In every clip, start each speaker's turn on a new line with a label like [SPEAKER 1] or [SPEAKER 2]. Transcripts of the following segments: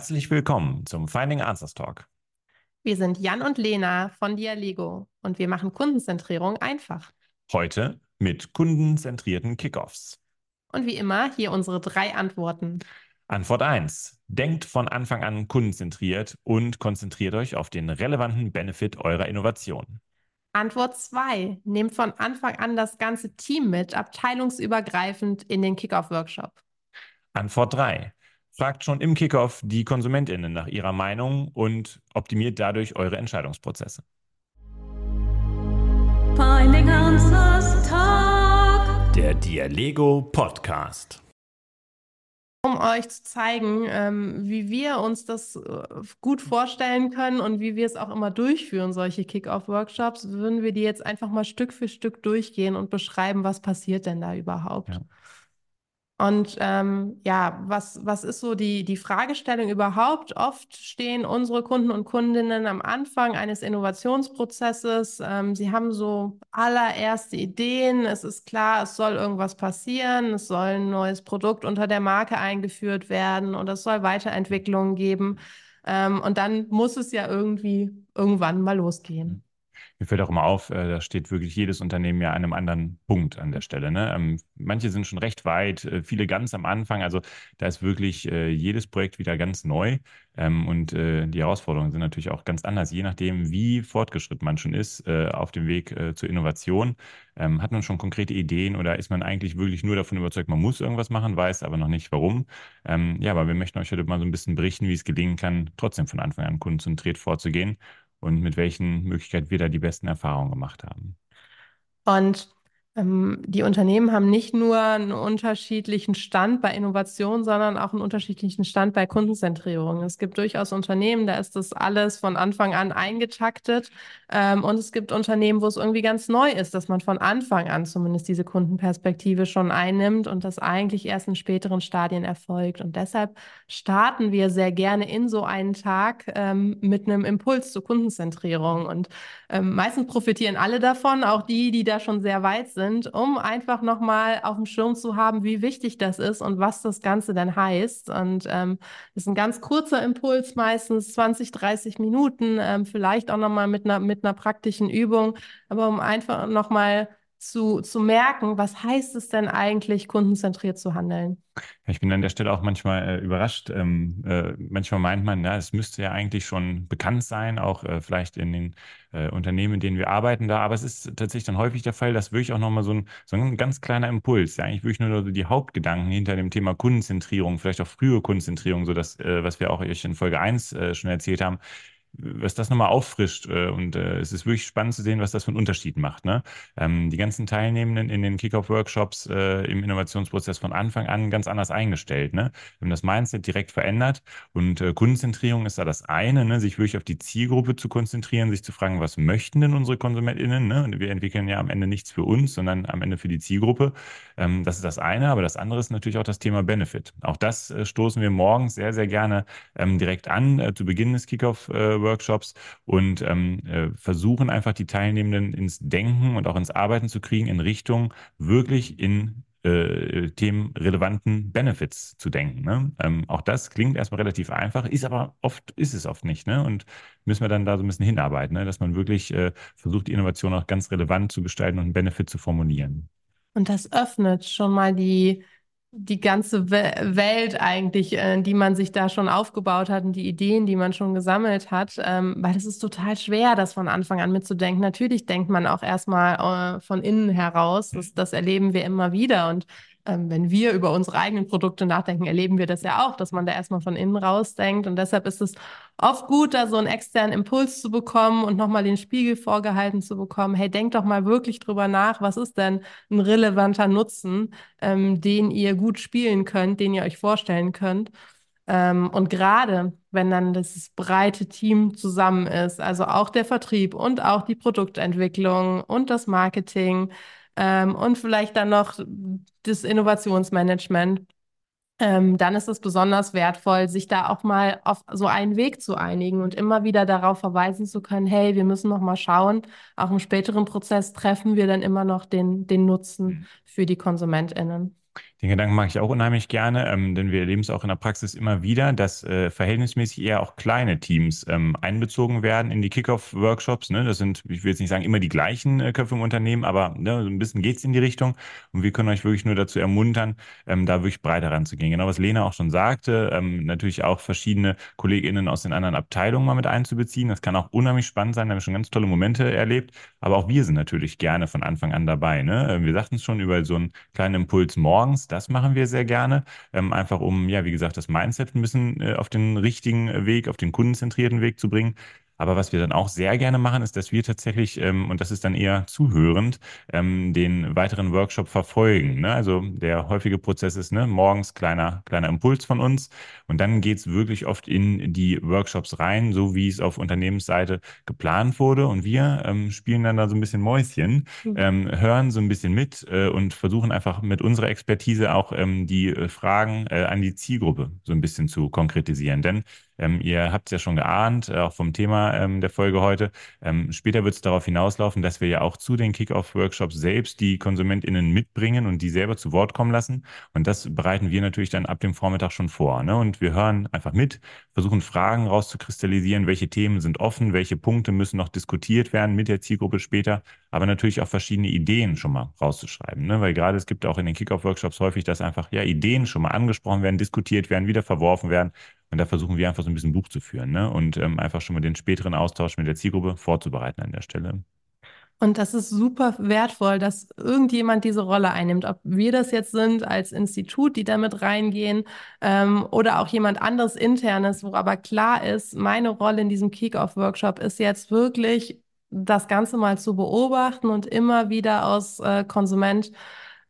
[SPEAKER 1] Herzlich willkommen zum Finding Answers Talk.
[SPEAKER 2] Wir sind Jan und Lena von Dialego und wir machen Kundenzentrierung einfach.
[SPEAKER 1] Heute mit kundenzentrierten Kickoffs.
[SPEAKER 2] Und wie immer hier unsere drei Antworten.
[SPEAKER 1] Antwort 1. Denkt von Anfang an kundenzentriert und konzentriert euch auf den relevanten Benefit eurer Innovation.
[SPEAKER 2] Antwort 2. Nehmt von Anfang an das ganze Team mit, abteilungsübergreifend in den Kickoff-Workshop.
[SPEAKER 1] Antwort 3. Fragt schon im Kickoff die KonsumentInnen nach ihrer Meinung und optimiert dadurch eure Entscheidungsprozesse.
[SPEAKER 3] Finding Answers Talk.
[SPEAKER 1] Der Dialego Podcast.
[SPEAKER 2] Um euch zu zeigen, ähm, wie wir uns das äh, gut vorstellen können und wie wir es auch immer durchführen, solche Kick-Off-Workshops, würden wir die jetzt einfach mal Stück für Stück durchgehen und beschreiben, was passiert denn da überhaupt. Ja. Und ähm, ja, was, was ist so die, die Fragestellung überhaupt? Oft stehen unsere Kunden und Kundinnen am Anfang eines Innovationsprozesses. Ähm, sie haben so allererste Ideen. Es ist klar, es soll irgendwas passieren. Es soll ein neues Produkt unter der Marke eingeführt werden oder es soll Weiterentwicklungen geben. Ähm, und dann muss es ja irgendwie irgendwann mal losgehen
[SPEAKER 1] mir fällt auch immer auf, äh, da steht wirklich jedes Unternehmen ja an einem anderen Punkt an der Stelle. Ne? Ähm, manche sind schon recht weit, äh, viele ganz am Anfang. Also da ist wirklich äh, jedes Projekt wieder ganz neu. Ähm, und äh, die Herausforderungen sind natürlich auch ganz anders, je nachdem, wie fortgeschritten man schon ist äh, auf dem Weg äh, zur Innovation. Ähm, hat man schon konkrete Ideen oder ist man eigentlich wirklich nur davon überzeugt, man muss irgendwas machen, weiß aber noch nicht warum? Ähm, ja, aber wir möchten euch heute mal so ein bisschen berichten, wie es gelingen kann, trotzdem von Anfang an konzentriert vorzugehen und mit welchen Möglichkeiten wir da die besten Erfahrungen gemacht haben.
[SPEAKER 2] Und die Unternehmen haben nicht nur einen unterschiedlichen Stand bei Innovation, sondern auch einen unterschiedlichen Stand bei Kundenzentrierung. Es gibt durchaus Unternehmen, da ist das alles von Anfang an eingetaktet. Ähm, und es gibt Unternehmen, wo es irgendwie ganz neu ist, dass man von Anfang an zumindest diese Kundenperspektive schon einnimmt und das eigentlich erst in späteren Stadien erfolgt. Und deshalb starten wir sehr gerne in so einen Tag ähm, mit einem Impuls zur Kundenzentrierung. Und ähm, meistens profitieren alle davon, auch die, die da schon sehr weit sind sind, um einfach nochmal auf dem Schirm zu haben, wie wichtig das ist und was das Ganze denn heißt. Und ähm, das ist ein ganz kurzer Impuls, meistens 20, 30 Minuten, ähm, vielleicht auch nochmal mit einer, mit einer praktischen Übung, aber um einfach nochmal zu, zu merken, was heißt es denn eigentlich, kundenzentriert zu handeln?
[SPEAKER 1] Ich bin an der Stelle auch manchmal äh, überrascht. Ähm, äh, manchmal meint man, es müsste ja eigentlich schon bekannt sein, auch äh, vielleicht in den äh, Unternehmen, in denen wir arbeiten da. Aber es ist tatsächlich dann häufig der Fall, dass wirklich auch nochmal so ein, so ein ganz kleiner Impuls, ja, eigentlich wirklich nur die Hauptgedanken hinter dem Thema Kundenzentrierung, vielleicht auch frühe Kundenzentrierung, so das, äh, was wir auch euch in Folge 1 äh, schon erzählt haben, was das nochmal auffrischt. Äh, und äh, es ist wirklich spannend zu sehen, was das für einen Unterschied macht. Ne? Ähm, die ganzen Teilnehmenden in den Kickoff-Workshops äh, im Innovationsprozess von Anfang an ganz anders eingestellt. Ne? Wir haben das Mindset direkt verändert und Kundenzentrierung ist da das eine, ne? sich wirklich auf die Zielgruppe zu konzentrieren, sich zu fragen, was möchten denn unsere KonsumentInnen? Ne? Und wir entwickeln ja am Ende nichts für uns, sondern am Ende für die Zielgruppe. Ähm, das ist das eine, aber das andere ist natürlich auch das Thema Benefit. Auch das stoßen wir morgens sehr, sehr gerne ähm, direkt an, zu Beginn des Kickoff-Workshops Workshops und ähm, äh, versuchen einfach die Teilnehmenden ins Denken und auch ins Arbeiten zu kriegen in Richtung wirklich in äh, themenrelevanten Benefits zu denken. Ne? Ähm, auch das klingt erstmal relativ einfach, ist aber oft, ist es oft nicht. Ne? Und müssen wir dann da so ein bisschen hinarbeiten, ne? dass man wirklich äh, versucht, die Innovation auch ganz relevant zu gestalten und einen Benefit zu formulieren.
[SPEAKER 2] Und das öffnet schon mal die die ganze Welt eigentlich, äh, die man sich da schon aufgebaut hat und die Ideen, die man schon gesammelt hat, ähm, weil es ist total schwer, das von Anfang an mitzudenken. Natürlich denkt man auch erstmal äh, von innen heraus, das, das erleben wir immer wieder und ähm, wenn wir über unsere eigenen Produkte nachdenken, erleben wir das ja auch, dass man da erstmal von innen rausdenkt. Und deshalb ist es oft gut, da so einen externen Impuls zu bekommen und nochmal den Spiegel vorgehalten zu bekommen. Hey, denkt doch mal wirklich drüber nach, was ist denn ein relevanter Nutzen, ähm, den ihr gut spielen könnt, den ihr euch vorstellen könnt. Ähm, und gerade wenn dann das breite Team zusammen ist, also auch der Vertrieb und auch die Produktentwicklung und das Marketing, ähm, und vielleicht dann noch das Innovationsmanagement. Ähm, dann ist es besonders wertvoll, sich da auch mal auf so einen Weg zu einigen und immer wieder darauf verweisen zu können, hey, wir müssen noch mal schauen, auch im späteren Prozess treffen wir dann immer noch den, den Nutzen mhm. für die KonsumentInnen.
[SPEAKER 1] Den Gedanken mag ich auch unheimlich gerne, ähm, denn wir erleben es auch in der Praxis immer wieder, dass äh, verhältnismäßig eher auch kleine Teams ähm, einbezogen werden in die Kickoff-Workshops. Ne? Das sind, ich will jetzt nicht sagen, immer die gleichen äh, Köpfe im Unternehmen, aber ne, ein bisschen geht's in die Richtung. Und wir können euch wirklich nur dazu ermuntern, ähm, da wirklich breiter ranzugehen. Genau was Lena auch schon sagte, ähm, natürlich auch verschiedene KollegInnen aus den anderen Abteilungen mal mit einzubeziehen. Das kann auch unheimlich spannend sein, da haben wir schon ganz tolle Momente erlebt. Aber auch wir sind natürlich gerne von Anfang an dabei. Ne? Wir sagten es schon über so einen kleinen Impuls morgens das machen wir sehr gerne, ähm, einfach um, ja, wie gesagt, das Mindset ein bisschen äh, auf den richtigen Weg, auf den kundenzentrierten Weg zu bringen. Aber was wir dann auch sehr gerne machen, ist, dass wir tatsächlich, ähm, und das ist dann eher zuhörend, ähm, den weiteren Workshop verfolgen. Ne? Also der häufige Prozess ist ne, morgens kleiner, kleiner Impuls von uns und dann geht's wirklich oft in die Workshops rein, so wie es auf Unternehmensseite geplant wurde. Und wir ähm, spielen dann da so ein bisschen Mäuschen,
[SPEAKER 2] Mhm.
[SPEAKER 1] ähm, hören so ein bisschen mit äh, und versuchen einfach mit unserer Expertise auch ähm, die äh, Fragen äh, an die Zielgruppe so ein bisschen zu konkretisieren. Denn ähm, ihr habt es ja schon geahnt, äh, auch vom Thema ähm, der Folge heute. Ähm, später wird es darauf hinauslaufen, dass wir ja auch zu den Kick-Off-Workshops selbst die KonsumentInnen mitbringen und die selber zu Wort kommen lassen. Und das bereiten wir natürlich dann ab dem Vormittag schon vor. Ne? Und wir hören einfach mit, versuchen Fragen rauszukristallisieren, welche Themen sind offen, welche Punkte müssen noch diskutiert werden mit der Zielgruppe später, aber natürlich auch verschiedene Ideen schon mal rauszuschreiben. Ne? Weil gerade es gibt auch in den Kick-Off-Workshops häufig, dass einfach ja Ideen schon mal angesprochen werden, diskutiert werden, wieder verworfen werden. Und da versuchen wir einfach so ein bisschen Buch zu führen ne? und ähm, einfach schon mal den späteren Austausch mit der Zielgruppe vorzubereiten an der Stelle.
[SPEAKER 2] Und das ist super wertvoll, dass irgendjemand diese Rolle einnimmt. Ob wir das jetzt sind als Institut, die damit reingehen, ähm, oder auch jemand anderes internes, wo aber klar ist, meine Rolle in diesem Kick-Off-Workshop ist jetzt wirklich das Ganze mal zu beobachten und immer wieder aus äh, Konsument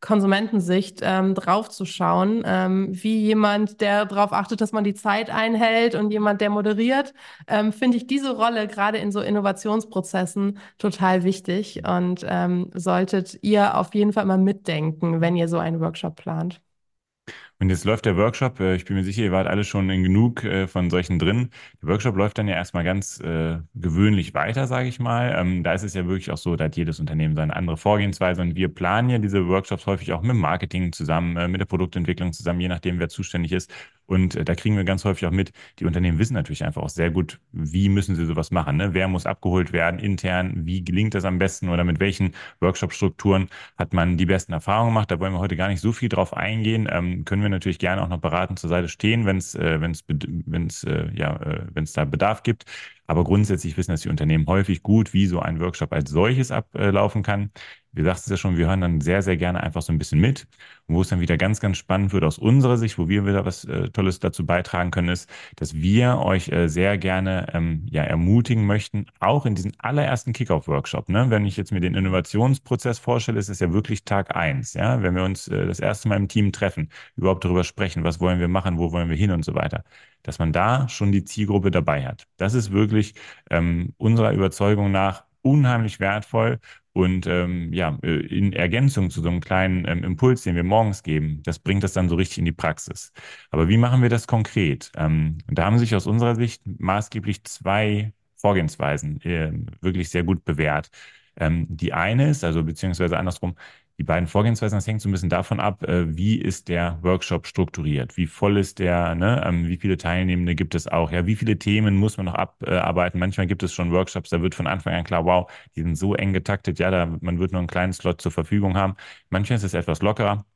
[SPEAKER 2] Konsumentensicht ähm, draufzuschauen, ähm, wie jemand, der darauf achtet, dass man die Zeit einhält und jemand, der moderiert, ähm, finde ich diese Rolle gerade in so Innovationsprozessen total wichtig und ähm, solltet ihr auf jeden Fall mal mitdenken, wenn ihr so einen Workshop plant.
[SPEAKER 1] Und jetzt läuft der Workshop, äh, ich bin mir sicher, ihr wart alle schon in genug äh, von solchen drin. Der Workshop läuft dann ja erstmal ganz äh, gewöhnlich weiter, sage ich mal. Ähm, da ist es ja wirklich auch so, da hat jedes Unternehmen seine andere Vorgehensweise und wir planen ja diese Workshops häufig auch mit dem Marketing zusammen, äh, mit der Produktentwicklung zusammen, je nachdem, wer zuständig ist. Und äh, da kriegen wir ganz häufig auch mit, die Unternehmen wissen natürlich einfach auch sehr gut, wie müssen sie sowas machen. Ne? Wer muss abgeholt werden intern? Wie gelingt das am besten oder mit welchen Workshop-Strukturen hat man die besten Erfahrungen gemacht? Da wollen wir heute gar nicht so viel drauf eingehen. Ähm, können wir natürlich gerne auch noch beratend zur Seite stehen, wenn es äh, wenn's, wenn's, äh, ja, äh, wenn's da Bedarf gibt. Aber grundsätzlich wissen das die Unternehmen häufig gut, wie so ein Workshop als solches ablaufen kann. Wir sagten es ja schon, wir hören dann sehr, sehr gerne einfach so ein bisschen mit. Und wo es dann wieder ganz, ganz spannend wird aus unserer Sicht, wo wir wieder was äh, Tolles dazu beitragen können, ist, dass wir euch äh, sehr gerne ähm, ja, ermutigen möchten, auch in diesen allerersten Kickoff-Workshop. Ne? Wenn ich jetzt mir den Innovationsprozess vorstelle, ist es ja wirklich Tag eins. Ja? Wenn wir uns äh, das erste Mal im Team treffen, überhaupt darüber sprechen, was wollen wir machen, wo wollen wir hin und so weiter dass man da schon die Zielgruppe dabei hat. Das ist wirklich ähm, unserer Überzeugung nach unheimlich wertvoll und ähm, ja, in Ergänzung zu so einem kleinen ähm, Impuls, den wir morgens geben, das bringt das dann so richtig in die Praxis. Aber wie machen wir das konkret? Ähm, da haben sich aus unserer Sicht maßgeblich zwei Vorgehensweisen äh, wirklich sehr gut bewährt. Ähm, die eine ist, also beziehungsweise andersrum, die beiden Vorgehensweisen, das hängt so ein bisschen davon ab, äh, wie ist der Workshop strukturiert, wie voll ist der, ne? Ähm, wie viele Teilnehmende gibt es auch, ja, wie viele Themen muss man noch abarbeiten. Manchmal gibt es schon Workshops, da wird von Anfang an klar, wow, die sind so eng getaktet, ja, da, man wird nur einen kleinen Slot zur Verfügung haben. Manchmal ist es etwas lockerer.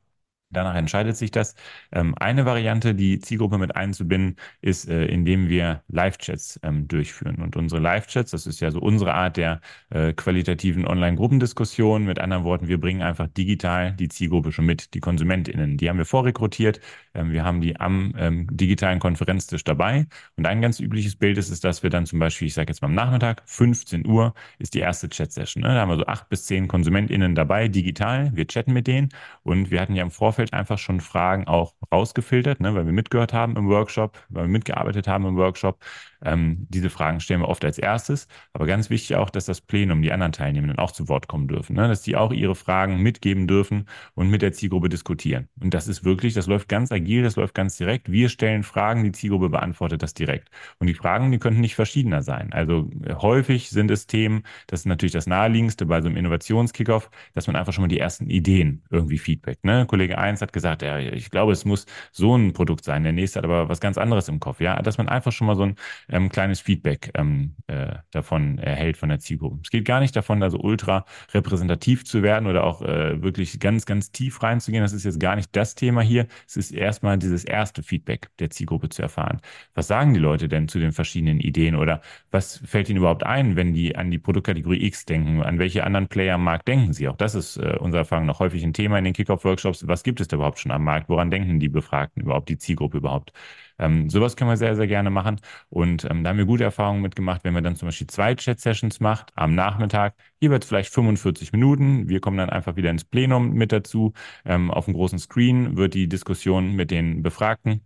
[SPEAKER 1] Danach entscheidet sich das. Ähm, eine Variante, die Zielgruppe mit einzubinden, ist, äh, indem wir Live-Chats ähm, durchführen. Und unsere Live-Chats, das ist ja so unsere Art der äh, qualitativen Online-Gruppendiskussion. Mit anderen Worten, wir bringen einfach digital die Zielgruppe schon mit, die KonsumentInnen. Die haben wir vorrekrutiert. Ähm, wir haben die am digitalen Konferenztisch dabei. Und ein ganz übliches Bild ist, ist, dass wir dann zum Beispiel, ich sage jetzt mal am Nachmittag, 15 Uhr ist die erste Chat-Session. Ne? Da haben wir so acht bis zehn KonsumentInnen dabei, digital. Wir chatten mit denen. Und wir hatten ja im Vorfeld einfach schon Fragen auch rausgefiltert, ne? weil wir mitgehört haben im Workshop, weil wir mitgearbeitet haben im Workshop. Ähm, diese Fragen stellen wir oft als erstes. Aber ganz wichtig auch, dass das Plenum, die anderen Teilnehmenden auch zu Wort kommen dürfen. Ne? Dass die auch ihre Fragen mitgeben dürfen und mit der Zielgruppe diskutieren. Und das ist wirklich, das läuft ganz agil, das läuft ganz direkt. Wir stellen Fragen, die Zielgruppe beantwortet das direkt. Und die Fragen, die könnten nicht verschiedener sein. Also äh, häufig sind es Themen, das ist natürlich das naheliegendste bei so einem Innovationskickoff, dass man einfach schon mal die ersten Ideen irgendwie feedbackt. Ne? Kollege eins hat gesagt, ja, ich glaube, es muss so ein Produkt sein. Der nächste hat aber was ganz anderes im Kopf. Ja, dass man einfach schon mal so ein ähm, kleines Feedback ähm, äh, davon erhält von der Zielgruppe. Es geht gar nicht davon, da so ultra repräsentativ zu werden oder auch äh, wirklich ganz, ganz tief reinzugehen. Das ist jetzt gar nicht das Thema hier. Es ist erstmal dieses erste Feedback der Zielgruppe zu erfahren. Was sagen die Leute denn zu den verschiedenen Ideen oder was fällt ihnen überhaupt ein, wenn die an die Produktkategorie X denken? An welche anderen Player am Markt denken sie? Auch das ist äh, unserer Erfahrung noch häufig ein Thema in den Kickoff-Workshops. Was gibt es da überhaupt schon am Markt? Woran denken die Befragten überhaupt, die Zielgruppe überhaupt? Ähm, sowas können wir sehr, sehr gerne machen. Und ähm, da haben wir gute Erfahrungen mitgemacht, wenn wir dann zum Beispiel zwei Chat-Sessions macht am Nachmittag. Es vielleicht 45 Minuten. Wir kommen dann einfach wieder ins Plenum mit dazu. Ähm, auf dem großen Screen wird die Diskussion mit den Befragten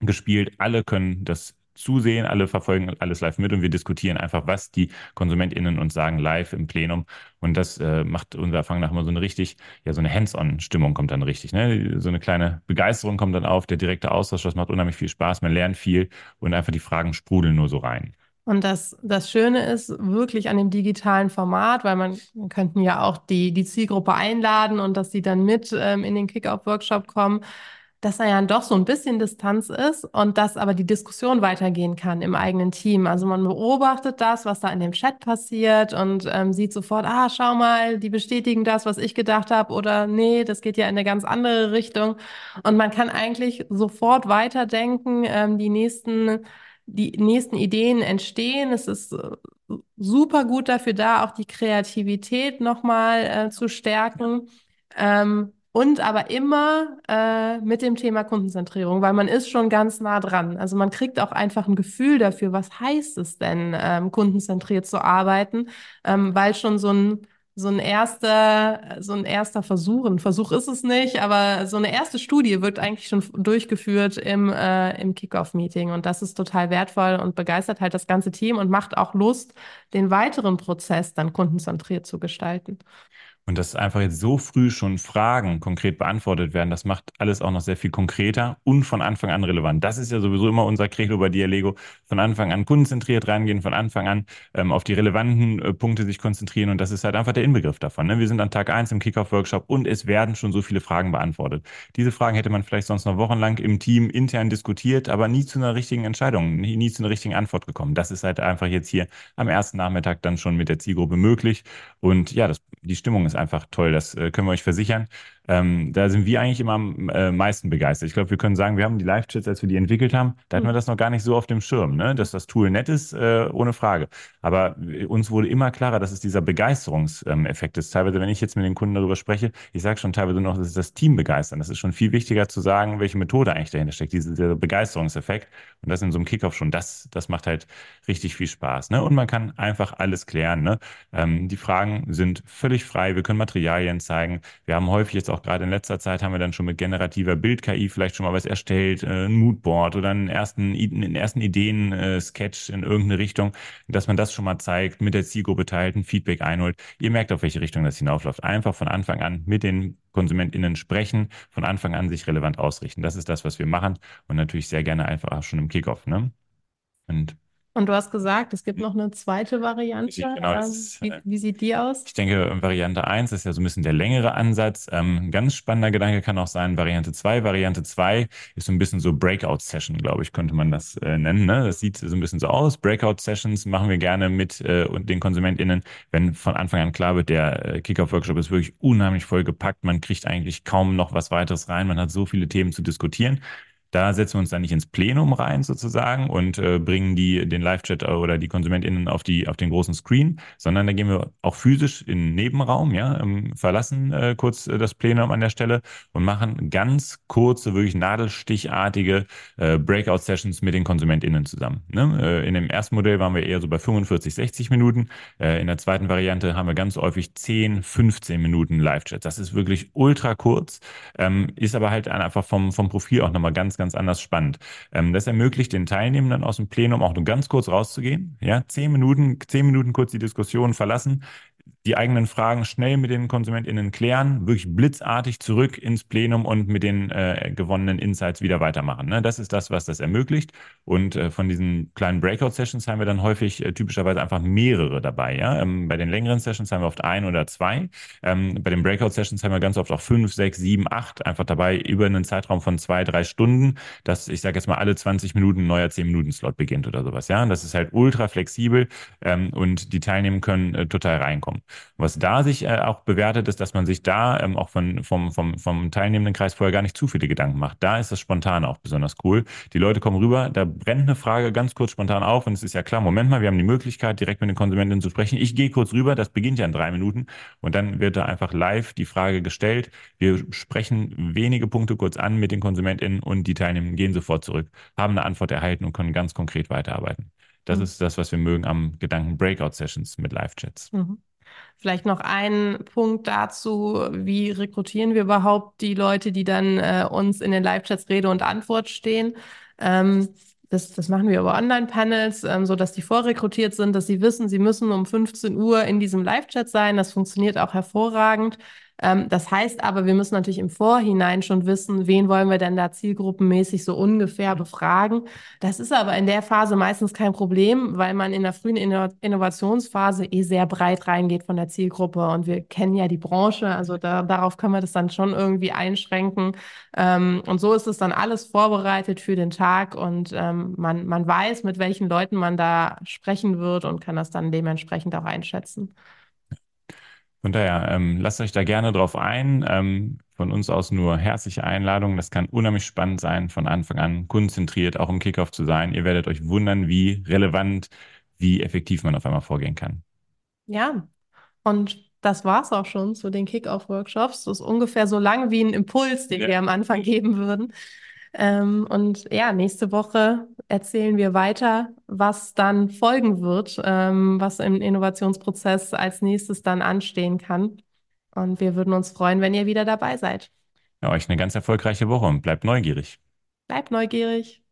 [SPEAKER 1] gespielt. Alle können das zusehen, alle verfolgen alles live mit und wir diskutieren einfach, was die KonsumentInnen uns sagen live im Plenum. Und das äh, macht unser Erfahrung nach immer so eine richtig, ja, so eine Hands-on-Stimmung kommt dann richtig. Ne? So eine kleine Begeisterung kommt dann auf, der direkte Austausch, das macht unheimlich viel Spaß, man lernt viel und einfach die Fragen sprudeln nur so rein.
[SPEAKER 2] Und das, das Schöne ist wirklich an dem digitalen Format, weil man, man könnten ja auch die, die Zielgruppe einladen und dass sie dann mit ähm, in den Kick-Off-Workshop kommen dass da ja doch so ein bisschen Distanz ist und dass aber die Diskussion weitergehen kann im eigenen Team. Also man beobachtet das, was da in dem Chat passiert und ähm, sieht sofort, ah, schau mal, die bestätigen das, was ich gedacht habe oder nee, das geht ja in eine ganz andere Richtung. Und man kann eigentlich sofort weiterdenken, ähm, die nächsten die nächsten Ideen entstehen. Es ist äh, super gut dafür da, auch die Kreativität nochmal äh, zu stärken. Ähm, und aber immer äh, mit dem Thema Kundenzentrierung, weil man ist schon ganz nah dran. Also man kriegt auch einfach ein Gefühl dafür, was heißt es denn, ähm, kundenzentriert zu arbeiten, ähm, weil schon so ein so ein erster, so ein erster Versuch, ein Versuch ist es nicht, aber so eine erste Studie wird eigentlich schon durchgeführt im, äh, im Kickoff-Meeting und das ist total wertvoll und begeistert halt das ganze Team und macht auch Lust, den weiteren Prozess dann kundenzentriert zu gestalten.
[SPEAKER 1] Und dass einfach jetzt so früh schon Fragen konkret beantwortet werden, das macht alles auch noch sehr viel konkreter und von Anfang an relevant. Das ist ja sowieso immer unser Credo bei Dialego. Von Anfang an kundenzentriert reingehen, von Anfang an ähm, auf die relevanten äh, Punkte sich konzentrieren. Und das ist halt einfach der Inbegriff davon. Ne? Wir sind an Tag eins im Kickoff-Workshop und es werden schon so viele Fragen beantwortet. Diese Fragen hätte man vielleicht sonst noch wochenlang im Team intern diskutiert, aber nie zu einer richtigen Entscheidung, nie, nie zu einer richtigen Antwort gekommen. Das ist halt einfach jetzt hier am ersten Nachmittag dann schon mit der Zielgruppe möglich. Und ja, das, die Stimmung ist einfach toll, das äh, können wir euch versichern. Ähm, da sind wir eigentlich immer am äh, meisten begeistert. Ich glaube, wir können sagen, wir haben die Live-Chats, als wir die entwickelt haben, da hatten wir mhm. das noch gar nicht so auf dem Schirm, ne? dass das Tool nett ist, äh, ohne Frage. Aber uns wurde immer klarer, dass es dieser Begeisterungseffekt ist. Teilweise, wenn ich jetzt mit den Kunden darüber spreche, ich sage schon teilweise noch, das ist das Team begeistern. Das ist schon viel wichtiger zu sagen, welche Methode eigentlich dahinter steckt, dieser, dieser Begeisterungseffekt. Und das in so einem Kickoff schon, das, das macht halt richtig viel Spaß. Ne? Und man kann einfach alles klären. Ne? Ähm, die Fragen sind völlig frei. Wir können Materialien zeigen. Wir haben häufig jetzt auch gerade in letzter Zeit haben wir dann schon mit generativer Bild-KI vielleicht schon mal was erstellt, äh, ein Moodboard oder einen ersten, einen ersten Ideen-Sketch in irgendeine Richtung, dass man das schon mal zeigt, mit der Zielgruppe teilt, ein Feedback einholt. Ihr merkt, auf welche Richtung das hinaufläuft. Einfach von Anfang an mit den KonsumentInnen sprechen, von Anfang an sich relevant ausrichten. Das ist das, was wir machen und natürlich sehr gerne einfach auch schon im Kickoff. Ne?
[SPEAKER 2] Und und du hast gesagt, es gibt noch eine zweite Variante. Genau, ähm, wie, äh, wie, sieht die aus?
[SPEAKER 1] Ich denke, Variante 1 ist ja so ein bisschen der längere Ansatz. Ähm, ganz spannender Gedanke kann auch sein, Variante 2. Variante 2 ist so ein bisschen so Breakout-Session, glaube ich, könnte man das äh, nennen. Ne? Das sieht so ein bisschen so aus. Breakout-Sessions machen wir gerne mit äh, den KonsumentInnen, wenn von Anfang an klar wird, der äh, Kickoff-Workshop ist wirklich unheimlich voll gepackt. Man kriegt eigentlich kaum noch was weiteres rein. Man hat so viele Themen zu diskutieren. Da setzen wir uns dann nicht ins Plenum rein sozusagen und äh, bringen die, den Live-Chat oder die KonsumentInnen auf, die, auf den großen Screen, sondern da gehen wir auch physisch in den Nebenraum, ja, ähm, verlassen äh, kurz äh, das Plenum an der Stelle und machen ganz kurze, wirklich nadelstichartige äh, Breakout-Sessions mit den KonsumentInnen zusammen. Ne? Äh, in dem ersten Modell waren wir eher so bei 45, 60 Minuten. Äh, in der zweiten Variante haben wir ganz häufig 10, 15 Minuten Live-Chat. Das ist wirklich ultra kurz, ähm, ist aber halt einfach vom, vom Profil auch nochmal ganz, ganz ganz anders spannend. Ähm, das ermöglicht den Teilnehmenden aus dem Plenum auch nur ganz kurz rauszugehen, ja, zehn Minuten, zehn Minuten kurz die Diskussion verlassen, die eigenen Fragen schnell mit den KonsumentInnen klären, wirklich blitzartig zurück ins Plenum und mit den äh, gewonnenen Insights wieder weitermachen. Ne? Das ist das, was das ermöglicht. Und äh, von diesen kleinen Breakout-Sessions haben wir dann häufig äh, typischerweise einfach mehrere dabei. Ja? Ähm, bei den längeren Sessions haben wir oft ein oder zwei. Ähm, bei den Breakout-Sessions haben wir ganz oft auch fünf, sechs, sieben, acht einfach dabei über einen Zeitraum von zwei, drei Stunden, dass ich sage jetzt mal alle 20 Minuten ein neuer 10-Minuten-Slot beginnt oder sowas. Ja, und das ist halt ultra flexibel ähm, und die Teilnehmer können äh, total reinkommen. Was da sich äh, auch bewertet, ist, dass man sich da ähm, auch von, vom, vom, vom teilnehmenden Kreis vorher gar nicht zu viele Gedanken macht. Da ist das spontan auch besonders cool. Die Leute kommen rüber, da brennt eine Frage ganz kurz spontan auf und es ist ja klar, Moment mal, wir haben die Möglichkeit, direkt mit den Konsumentinnen zu sprechen. Ich gehe kurz rüber, das beginnt ja in drei Minuten und dann wird da einfach live die Frage gestellt. Wir sprechen wenige Punkte kurz an mit den Konsumentinnen und die Teilnehmer gehen sofort zurück, haben eine Antwort erhalten und können ganz konkret weiterarbeiten. Das mhm. ist das, was wir mögen am Gedanken Breakout-Sessions mit Live-Chats. Mhm.
[SPEAKER 2] Vielleicht noch ein Punkt dazu, wie rekrutieren wir überhaupt die Leute, die dann äh, uns in den Live-Chats Rede und Antwort stehen. Ähm, das, das machen wir über Online-Panels, ähm, so dass die vorrekrutiert sind, dass sie wissen, sie müssen um 15 Uhr in diesem Live-Chat sein. Das funktioniert auch hervorragend. Ähm, das heißt aber, wir müssen natürlich im Vorhinein schon wissen, wen wollen wir denn da zielgruppenmäßig so ungefähr befragen. Das ist aber in der Phase meistens kein Problem, weil man in der frühen Inno Innovationsphase eh sehr breit reingeht von der Zielgruppe und wir kennen ja die Branche, also da, darauf können wir das dann schon irgendwie einschränken. Ähm, und so ist es dann alles vorbereitet für den Tag und ähm, man, man weiß, mit welchen Leuten man da sprechen wird und kann das dann dementsprechend auch einschätzen.
[SPEAKER 1] Von daher, ähm, lasst euch da gerne drauf ein. Ähm, von uns aus nur herzliche Einladung. Das kann unheimlich spannend sein, von Anfang an konzentriert auch im Kickoff zu sein. Ihr werdet euch wundern, wie relevant, wie effektiv man auf einmal vorgehen kann.
[SPEAKER 2] Ja, und das war's auch schon zu den Kickoff-Workshops. Das ist ungefähr so lang wie ein Impuls, den ja. wir am Anfang geben würden. Ähm, und ja, nächste Woche erzählen wir weiter, was dann folgen wird, ähm, was im Innovationsprozess als nächstes dann anstehen kann. Und wir würden uns freuen, wenn ihr wieder dabei seid.
[SPEAKER 1] Ja, euch eine ganz erfolgreiche Woche und bleibt neugierig.
[SPEAKER 2] Bleibt neugierig.